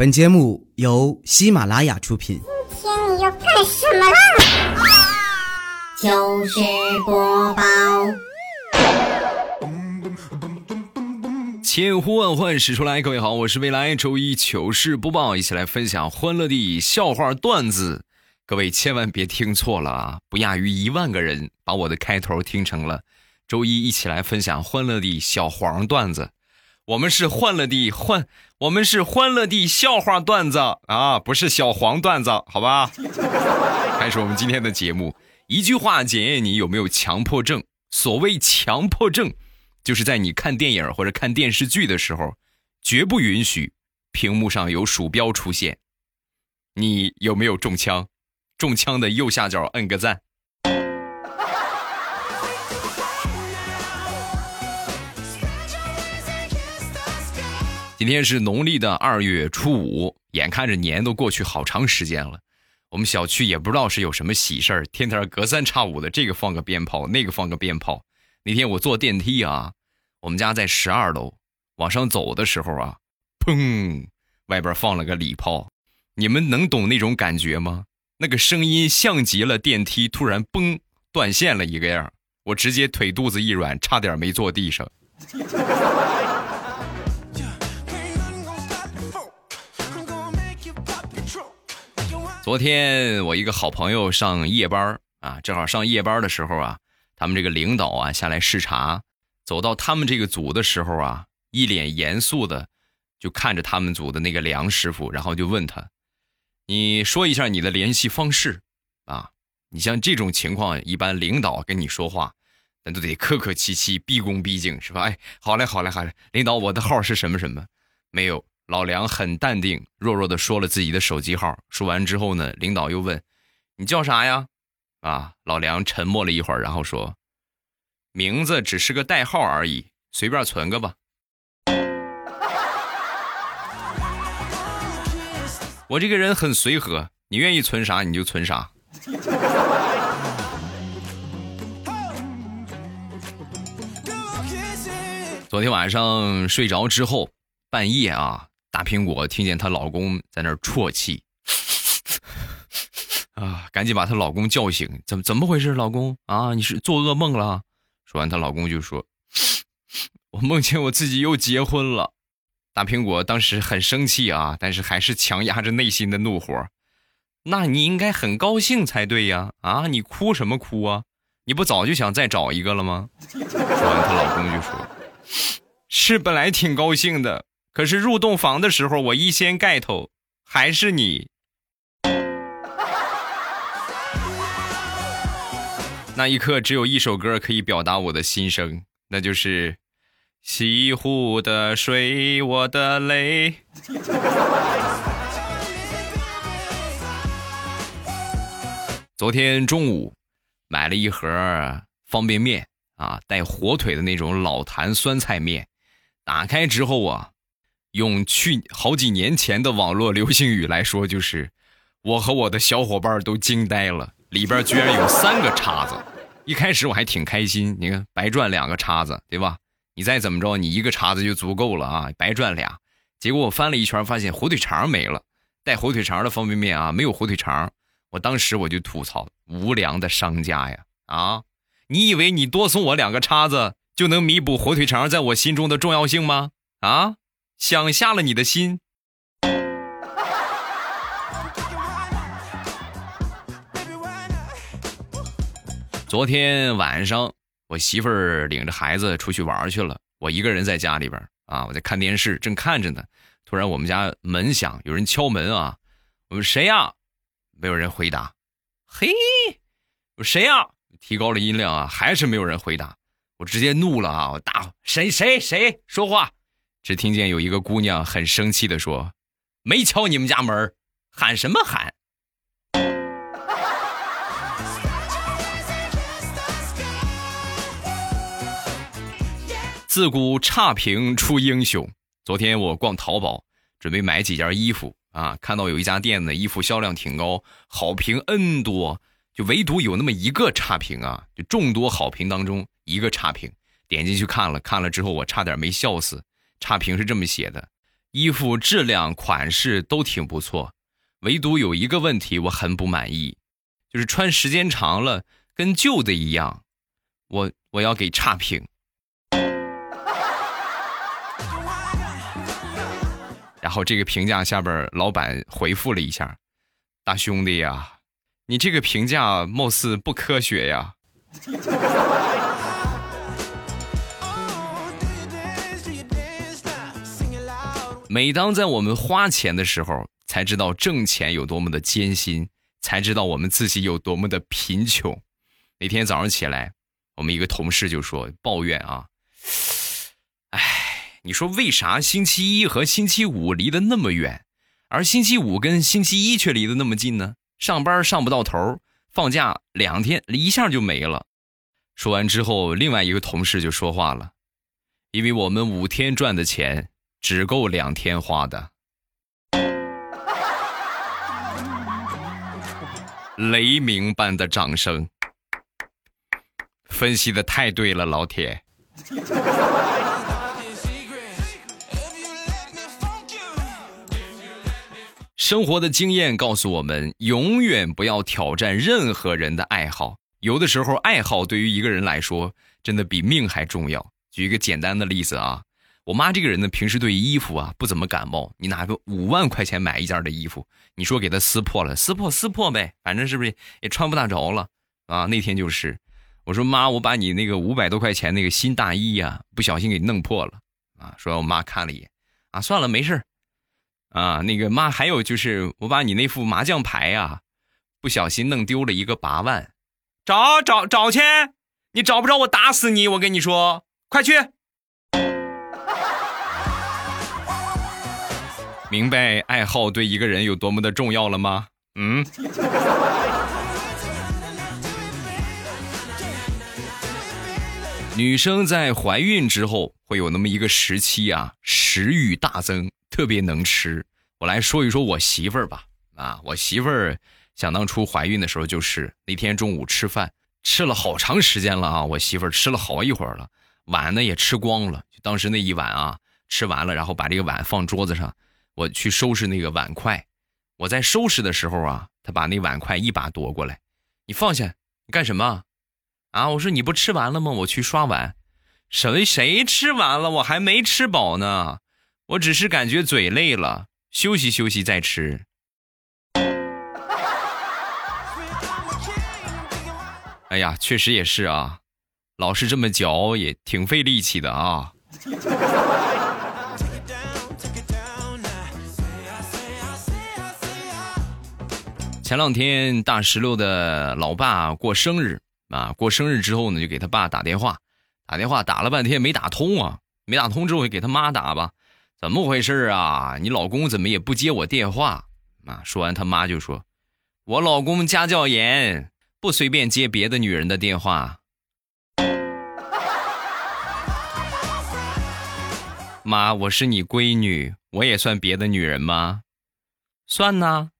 本节目由喜马拉雅出品。今天你要干什么啦？糗事播报，千呼万唤始出来，各位好，我是未来周一糗事播报，一起来分享欢乐的笑话段子。各位千万别听错了啊，不亚于一万个人把我的开头听成了周一一起来分享欢乐的小黄段子。我们是欢乐的欢，我们是欢乐的笑话段子啊，不是小黄段子，好吧？开始我们今天的节目，一句话检验你有没有强迫症。所谓强迫症，就是在你看电影或者看电视剧的时候，绝不允许屏幕上有鼠标出现。你有没有中枪？中枪的右下角摁个赞。今天是农历的二月初五，眼看着年都过去好长时间了，我们小区也不知道是有什么喜事儿，天天隔三差五的这个放个鞭炮，那个放个鞭炮。那天我坐电梯啊，我们家在十二楼，往上走的时候啊，砰，外边放了个礼炮，你们能懂那种感觉吗？那个声音像极了电梯突然崩断线了一个样，我直接腿肚子一软，差点没坐地上。昨天我一个好朋友上夜班啊，正好上夜班的时候啊，他们这个领导啊下来视察，走到他们这个组的时候啊，一脸严肃的就看着他们组的那个梁师傅，然后就问他：“你说一下你的联系方式啊？你像这种情况，一般领导跟你说话，那都得客客气气、毕恭毕敬，是吧？哎，好嘞，好嘞，好嘞，领导，我的号是什么什么？没有。”老梁很淡定，弱弱的说了自己的手机号。说完之后呢，领导又问：“你叫啥呀？”啊，老梁沉默了一会儿，然后说：“名字只是个代号而已，随便存个吧。”我这个人很随和，你愿意存啥你就存啥。昨天晚上睡着之后，半夜啊。大苹果听见她老公在那儿啜泣，啊，赶紧把她老公叫醒。怎么怎么回事，老公啊？你是做噩梦了？说完，她老公就说：“ 我梦见我自己又结婚了。”大苹果当时很生气啊，但是还是强压着内心的怒火。那你应该很高兴才对呀！啊，你哭什么哭啊？你不早就想再找一个了吗？说完，她老公就说：“ 是本来挺高兴的。”可是入洞房的时候，我一掀盖头，还是你。那一刻，只有一首歌可以表达我的心声，那就是《西湖的水，我的泪》。昨天中午买了一盒方便面啊，带火腿的那种老坛酸菜面，打开之后啊。用去好几年前的网络流行语来说，就是我和我的小伙伴都惊呆了，里边居然有三个叉子。一开始我还挺开心，你看白赚两个叉子，对吧？你再怎么着，你一个叉子就足够了啊，白赚俩。结果我翻了一圈，发现火腿肠没了，带火腿肠的方便面啊，没有火腿肠。我当时我就吐槽：无良的商家呀！啊，你以为你多送我两个叉子就能弥补火腿肠在我心中的重要性吗？啊？想瞎了你的心。昨天晚上，我媳妇儿领着孩子出去玩去了，我一个人在家里边啊，我在看电视，正看着呢。突然，我们家门响，有人敲门啊。我说谁呀？没有人回答。嘿，我谁呀？提高了音量啊，还是没有人回答。我直接怒了啊！我大谁谁谁说话？只听见有一个姑娘很生气的说：“没敲你们家门，喊什么喊？”自古差评出英雄。昨天我逛淘宝，准备买几件衣服啊，看到有一家店的衣服销量挺高，好评 N 多，就唯独有那么一个差评啊，就众多好评当中一个差评。点进去看了看了之后，我差点没笑死。差评是这么写的：衣服质量、款式都挺不错，唯独有一个问题我很不满意，就是穿时间长了跟旧的一样，我我要给差评。然后这个评价下边老板回复了一下：“大兄弟呀，你这个评价貌似不科学呀。”每当在我们花钱的时候，才知道挣钱有多么的艰辛，才知道我们自己有多么的贫穷。那天早上起来，我们一个同事就说抱怨啊，哎，你说为啥星期一和星期五离得那么远，而星期五跟星期一却离得那么近呢？上班上不到头，放假两天一下就没了。说完之后，另外一个同事就说话了，因为我们五天赚的钱。只够两天花的，雷鸣般的掌声，分析的太对了，老铁。生活的经验告诉我们，永远不要挑战任何人的爱好。有的时候，爱好对于一个人来说，真的比命还重要。举一个简单的例子啊。我妈这个人呢，平时对衣服啊不怎么感冒。你拿个五万块钱买一件的衣服，你说给她撕破了，撕破撕破呗，反正是不是也穿不大着了啊？那天就是，我说妈，我把你那个五百多块钱那个新大衣呀，不小心给弄破了啊。说我妈看了一眼，啊，算了，没事啊，那个妈还有就是我把你那副麻将牌呀，不小心弄丢了一个八万，找找找去，你找不着我打死你，我跟你说，快去。明白爱好对一个人有多么的重要了吗？嗯。女生在怀孕之后会有那么一个时期啊，食欲大增，特别能吃。我来说一说我媳妇儿吧。啊，我媳妇儿想当初怀孕的时候，就是那天中午吃饭吃了好长时间了啊，我媳妇儿吃了好一会儿了，碗呢也吃光了。当时那一碗啊，吃完了，然后把这个碗放桌子上。我去收拾那个碗筷，我在收拾的时候啊，他把那碗筷一把夺过来，你放下，你干什么？啊，我说你不吃完了吗？我去刷碗。谁谁吃完了？我还没吃饱呢，我只是感觉嘴累了，休息休息再吃。哎呀，确实也是啊，老是这么嚼也挺费力气的啊。前两天大石榴的老爸过生日啊，过生日之后呢，就给他爸打电话，打电话打了半天没打通啊，没打通之后就给他妈打吧，怎么回事啊？你老公怎么也不接我电话啊？说完他妈就说：“我老公家教严，不随便接别的女人的电话。”妈，我是你闺女，我也算别的女人吗？算呐。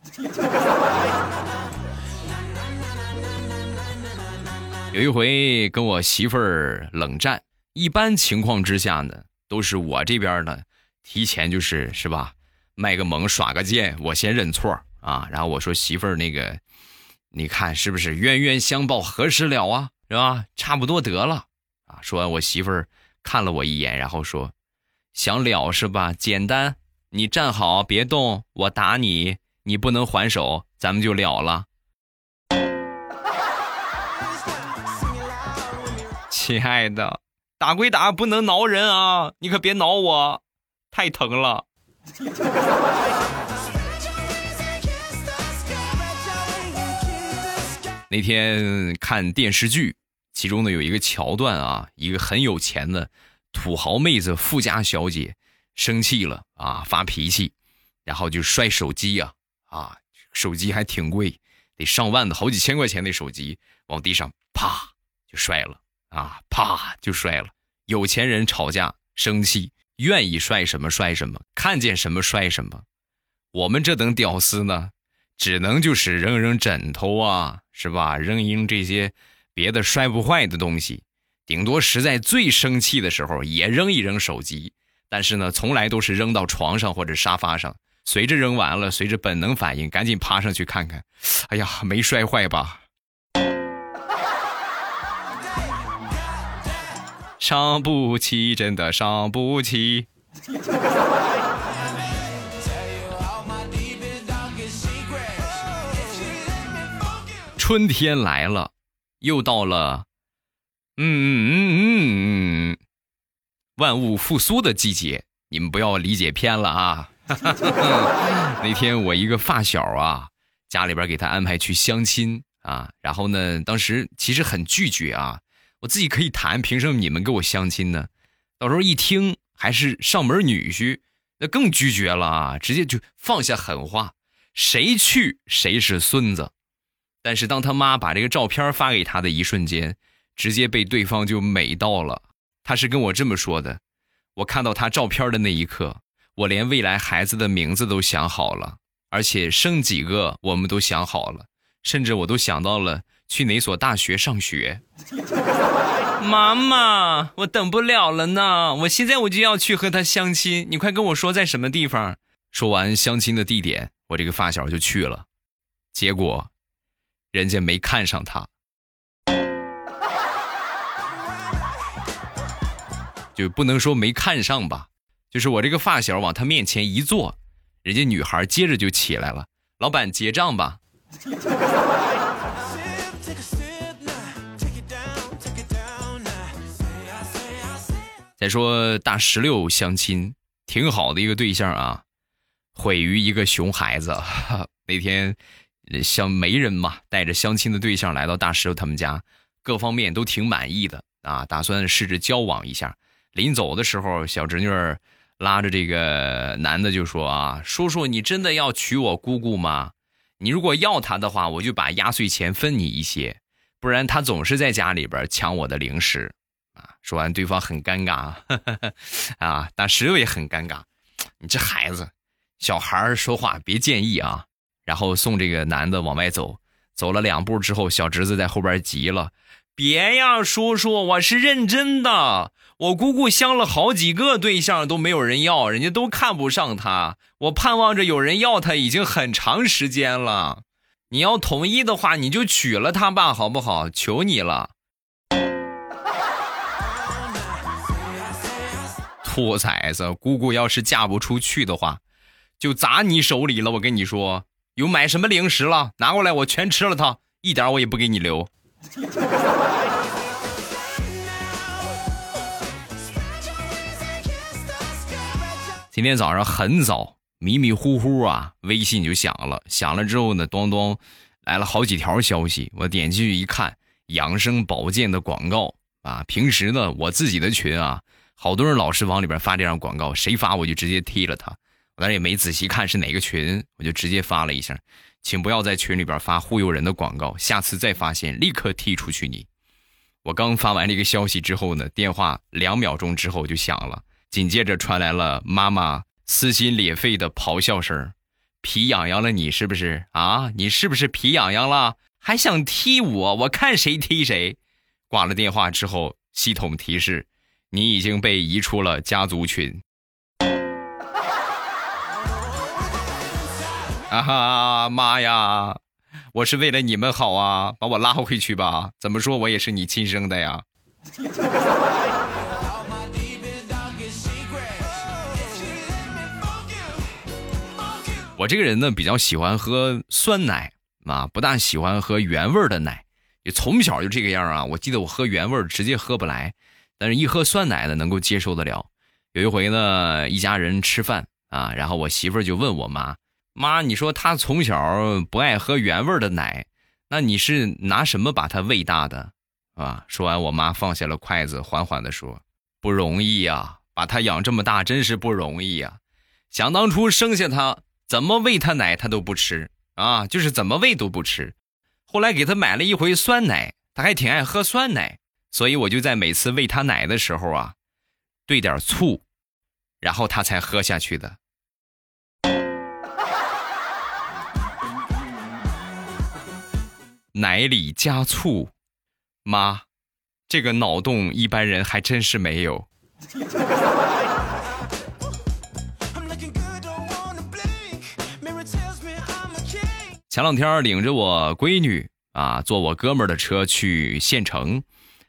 有一回跟我媳妇儿冷战，一般情况之下呢，都是我这边呢提前就是是吧，卖个萌耍个贱，我先认错啊，然后我说媳妇儿那个，你看是不是冤冤相报何时了啊，是吧？差不多得了啊。说完我媳妇儿看了我一眼，然后说，想了是吧？简单，你站好别动，我打你。你不能还手，咱们就了了。亲爱的，打归打，不能挠人啊！你可别挠我，太疼了。那天看电视剧，其中呢有一个桥段啊，一个很有钱的土豪妹子富家小姐生气了啊，发脾气，然后就摔手机呀。啊，手机还挺贵，得上万的，好几千块钱的手机，往地上啪就摔了啊，啪就摔了。有钱人吵架生气，愿意摔什么摔什么，看见什么摔什么。我们这等屌丝呢，只能就是扔扔枕头啊，是吧？扔扔这些别的摔不坏的东西，顶多实在最生气的时候也扔一扔手机，但是呢，从来都是扔到床上或者沙发上。随着扔完了，随着本能反应，赶紧爬上去看看。哎呀，没摔坏吧？伤不起，真的伤不起。春天来了，又到了，嗯嗯嗯嗯，万物复苏的季节。你们不要理解偏了啊！那天我一个发小啊，家里边给他安排去相亲啊，然后呢，当时其实很拒绝啊，我自己可以谈，凭什么你们给我相亲呢？到时候一听还是上门女婿，那更拒绝了啊，直接就放下狠话，谁去谁是孙子。但是当他妈把这个照片发给他的一瞬间，直接被对方就美到了。他是跟我这么说的。我看到他照片的那一刻，我连未来孩子的名字都想好了，而且生几个我们都想好了，甚至我都想到了去哪所大学上学。妈妈，我等不了了呢，我现在我就要去和他相亲，你快跟我说在什么地方。说完相亲的地点，我这个发小就去了，结果，人家没看上他。就不能说没看上吧，就是我这个发小往他面前一坐，人家女孩接着就起来了。老板结账吧。再说大石榴相亲，挺好的一个对象啊，毁于一个熊孩子。那天像媒人嘛，带着相亲的对象来到大石榴他们家，各方面都挺满意的啊，打算试着交往一下。临走的时候，小侄女儿拉着这个男的就说：“啊，叔叔，你真的要娶我姑姑吗？你如果要她的话，我就把压岁钱分你一些；不然她总是在家里边抢我的零食。”啊，说完，对方很尴尬，啊，大石榴也很尴尬。你这孩子，小孩说话别介意啊。然后送这个男的往外走，走了两步之后，小侄子在后边急了：“别呀，叔叔，我是认真的。”我姑姑相了好几个对象都没有人要，人家都看不上她。我盼望着有人要她已经很长时间了。你要同意的话，你就娶了她吧，好不好？求你了。兔崽子，姑姑要是嫁不出去的话，就砸你手里了。我跟你说，有买什么零食了，拿过来，我全吃了它，一点我也不给你留。今天早上很早，迷迷糊糊啊，微信就响了。响了之后呢，咚咚，来了好几条消息。我点进去一看，养生保健的广告啊。平时呢，我自己的群啊，好多人老是往里边发这样广告，谁发我就直接踢了他。我当时也没仔细看是哪个群，我就直接发了一下，请不要在群里边发忽悠人的广告，下次再发现立刻踢出去你。我刚发完这个消息之后呢，电话两秒钟之后就响了。紧接着传来了妈妈撕心裂肺的咆哮声：“皮痒痒了，你是不是啊？你是不是皮痒痒了？还想踢我？我看谁踢谁！”挂了电话之后，系统提示：“你已经被移出了家族群。”啊哈妈呀！我是为了你们好啊，把我拉回去吧。怎么说我也是你亲生的呀。我这个人呢，比较喜欢喝酸奶啊，不大喜欢喝原味的奶。也从小就这个样啊。我记得我喝原味直接喝不来，但是一喝酸奶呢，能够接受得了。有一回呢，一家人吃饭啊，然后我媳妇儿就问我妈：“妈，你说他从小不爱喝原味的奶，那你是拿什么把他喂大的？”啊，说完，我妈放下了筷子，缓缓地说：“不容易呀，把他养这么大，真是不容易呀。想当初生下他。”怎么喂他奶他都不吃啊，就是怎么喂都不吃。后来给他买了一回酸奶，他还挺爱喝酸奶，所以我就在每次喂他奶的时候啊，兑点醋，然后他才喝下去的。奶里加醋，妈，这个脑洞一般人还真是没有。前两天领着我闺女啊，坐我哥们儿的车去县城，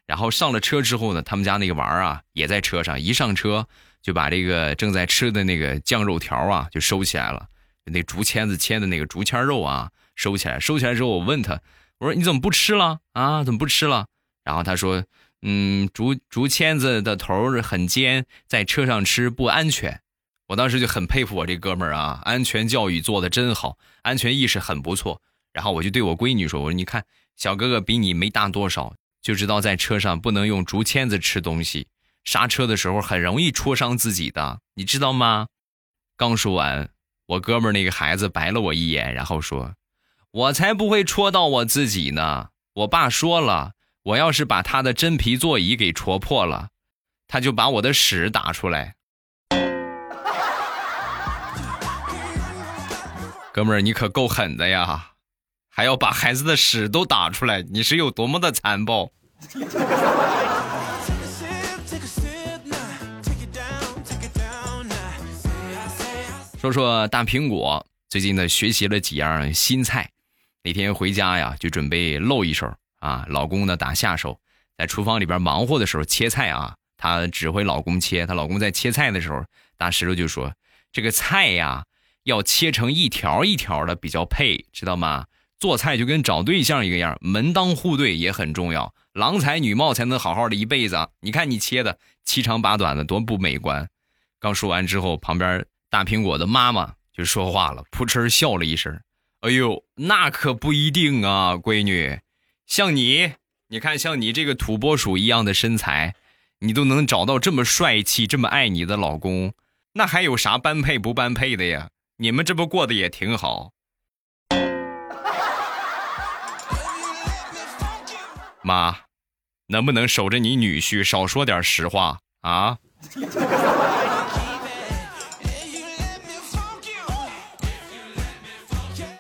然后上了车之后呢，他们家那个娃儿啊也在车上，一上车就把这个正在吃的那个酱肉条啊就收起来了，那竹签子签的那个竹签肉啊收起来，收起来之后我问他。我说你怎么不吃了啊？怎么不吃了？然后他说，嗯，竹竹签子的头很尖，在车上吃不安全。我当时就很佩服我这哥们儿啊，安全教育做的真好，安全意识很不错。然后我就对我闺女说：“我说你看，小哥哥比你没大多少，就知道在车上不能用竹签子吃东西，刹车的时候很容易戳伤自己的，你知道吗？”刚说完，我哥们儿那个孩子白了我一眼，然后说：“我才不会戳到我自己呢！我爸说了，我要是把他的真皮座椅给戳破了，他就把我的屎打出来。”哥们儿，你可够狠的呀，还要把孩子的屎都打出来，你是有多么的残暴？说说大苹果最近呢，学习了几样新菜。那天回家呀，就准备露一手啊。老公呢打下手，在厨房里边忙活的时候切菜啊，她指挥老公切。她老公在切菜的时候，大石头就说：“这个菜呀，要切成一条一条的比较配，知道吗？做菜就跟找对象一个样，门当户对也很重要，郎才女貌才能好好的一辈子。你看你切的七长八短的，多不美观。”刚说完之后，旁边。大苹果的妈妈就说话了，扑哧笑了一声：“哎呦，那可不一定啊，闺女，像你，你看像你这个土拨鼠一样的身材，你都能找到这么帅气、这么爱你的老公，那还有啥般配不般配的呀？你们这不过得也挺好。”妈，能不能守着你女婿，少说点实话啊？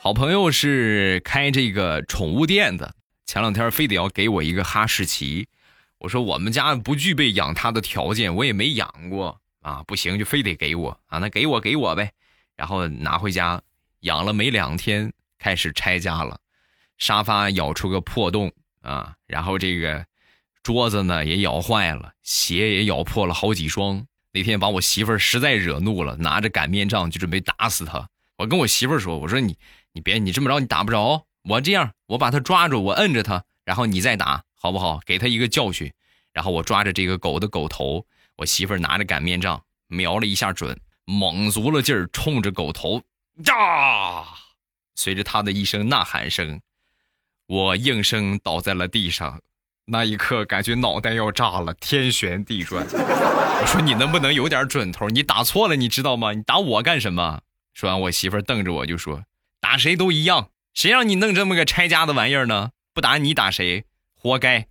好朋友是开这个宠物店的，前两天非得要给我一个哈士奇，我说我们家不具备养它的条件，我也没养过啊，不行就非得给我啊，那给我给我呗，然后拿回家养了没两天，开始拆家了，沙发咬出个破洞啊，然后这个桌子呢也咬坏了，鞋也咬破了好几双。那天把我媳妇儿实在惹怒了，拿着擀面杖就准备打死他。我跟我媳妇儿说，我说你。你别，你这么着你打不着。我这样，我把他抓住，我摁着他，然后你再打，好不好？给他一个教训。然后我抓着这个狗的狗头，我媳妇拿着擀面杖瞄了一下准，猛足了劲儿，冲着狗头，呀！随着他的一声呐喊声，我应声倒在了地上。那一刻，感觉脑袋要炸了，天旋地转。我说你能不能有点准头？你打错了，你知道吗？你打我干什么？说完，我媳妇瞪着我就说。打谁都一样，谁让你弄这么个拆家的玩意儿呢？不打你打谁？活该。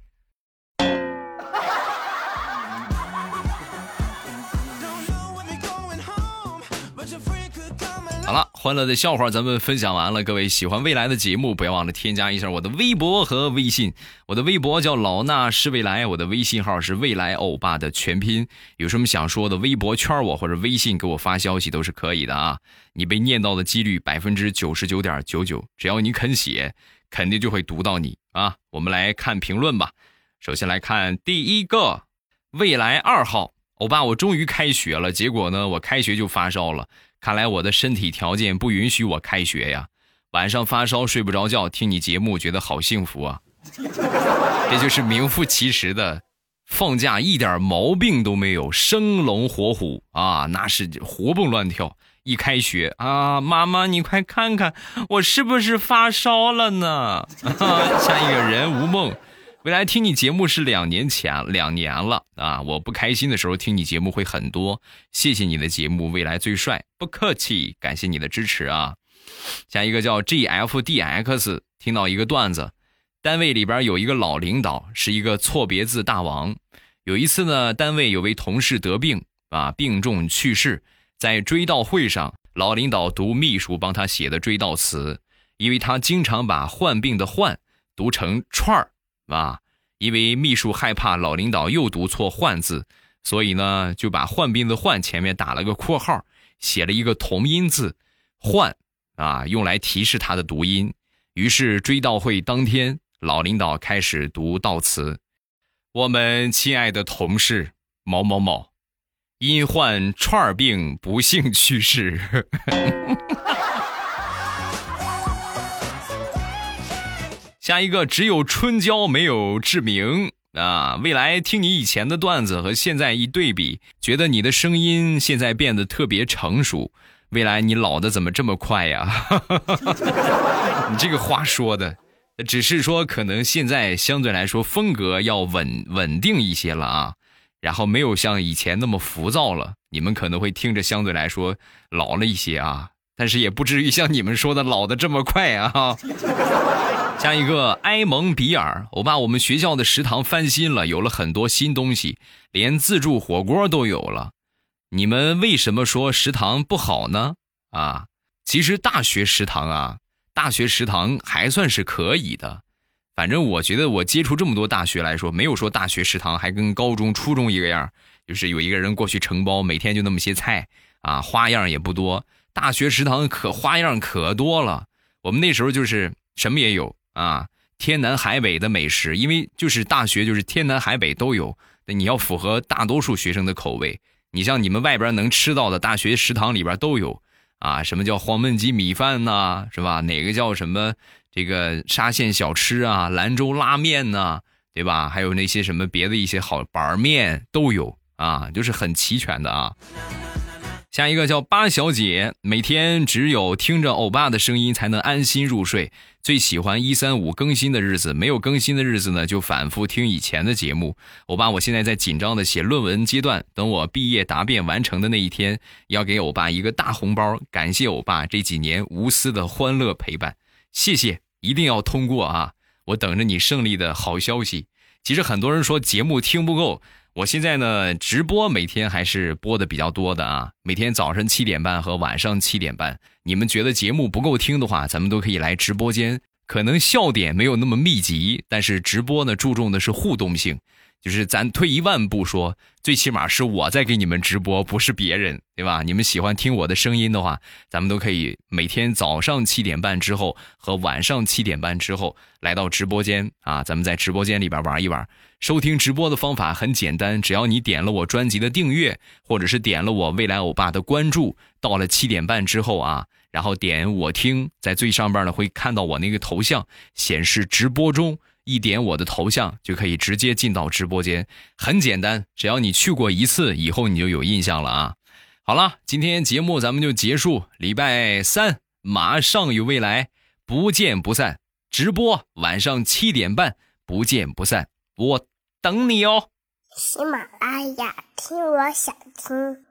欢乐的笑话咱们分享完了。各位喜欢未来的节目，不要忘了添加一下我的微博和微信。我的微博叫老衲是未来，我的微信号是未来欧巴的全拼。有什么想说的，微博圈我或者微信给我发消息都是可以的啊。你被念到的几率百分之九十九点九九，只要你肯写，肯定就会读到你啊。我们来看评论吧。首先来看第一个，未来二号欧巴，我终于开学了，结果呢，我开学就发烧了。看来我的身体条件不允许我开学呀！晚上发烧睡不着觉，听你节目觉得好幸福啊！这就是名副其实的放假一点毛病都没有，生龙活虎啊，那是活蹦乱跳。一开学啊，妈妈你快看看我是不是发烧了呢？像一个人无梦。未来听你节目是两年前，两年了啊！我不开心的时候听你节目会很多，谢谢你的节目，未来最帅，不客气，感谢你的支持啊！下一个叫 GFDX，听到一个段子，单位里边有一个老领导是一个错别字大王，有一次呢，单位有位同事得病啊，病重去世，在追悼会上，老领导读秘书帮他写的追悼词，因为他经常把患病的患读成串儿。啊，因为秘书害怕老领导又读错“换”字，所以呢就把“患病”的“患”前面打了个括号，写了一个同音字“换”，啊，用来提示他的读音。于是追悼会当天，老领导开始读悼词：“我们亲爱的同事某某某，因患串儿病不幸去世。” 下一个只有春娇没有志明啊！未来听你以前的段子和现在一对比，觉得你的声音现在变得特别成熟。未来你老的怎么这么快呀？你这个话说的，只是说可能现在相对来说风格要稳稳定一些了啊，然后没有像以前那么浮躁了。你们可能会听着相对来说老了一些啊，但是也不至于像你们说的老的这么快啊。下一个埃蒙比尔，我把我们学校的食堂翻新了，有了很多新东西，连自助火锅都有了。你们为什么说食堂不好呢？啊，其实大学食堂啊，大学食堂还算是可以的。反正我觉得我接触这么多大学来说，没有说大学食堂还跟高中、初中一个样，就是有一个人过去承包，每天就那么些菜啊，花样也不多。大学食堂可花样可多了，我们那时候就是什么也有。啊，天南海北的美食，因为就是大学就是天南海北都有，那你要符合大多数学生的口味。你像你们外边能吃到的大学食堂里边都有啊，什么叫黄焖鸡米饭呐，是吧？哪个叫什么这个沙县小吃啊，兰州拉面呐，对吧？还有那些什么别的一些好板面都有啊，就是很齐全的啊。下一个叫八小姐，每天只有听着欧巴的声音才能安心入睡。最喜欢一三五更新的日子，没有更新的日子呢，就反复听以前的节目。欧巴，我现在在紧张的写论文阶段，等我毕业答辩完成的那一天，要给欧巴一个大红包，感谢欧巴这几年无私的欢乐陪伴，谢谢，一定要通过啊！我等着你胜利的好消息。其实很多人说节目听不够。我现在呢，直播每天还是播的比较多的啊，每天早晨七点半和晚上七点半。你们觉得节目不够听的话，咱们都可以来直播间。可能笑点没有那么密集，但是直播呢，注重的是互动性。就是咱退一万步说，最起码是我在给你们直播，不是别人，对吧？你们喜欢听我的声音的话，咱们都可以每天早上七点半之后和晚上七点半之后来到直播间啊，咱们在直播间里边玩一玩。收听直播的方法很简单，只要你点了我专辑的订阅，或者是点了我未来欧巴的关注，到了七点半之后啊，然后点我听，在最上边呢会看到我那个头像显示直播中。一点我的头像就可以直接进到直播间，很简单，只要你去过一次，以后你就有印象了啊。好了，今天节目咱们就结束，礼拜三马上有未来，不见不散。直播晚上七点半，不见不散，我等你哦。喜马拉雅听，我想听。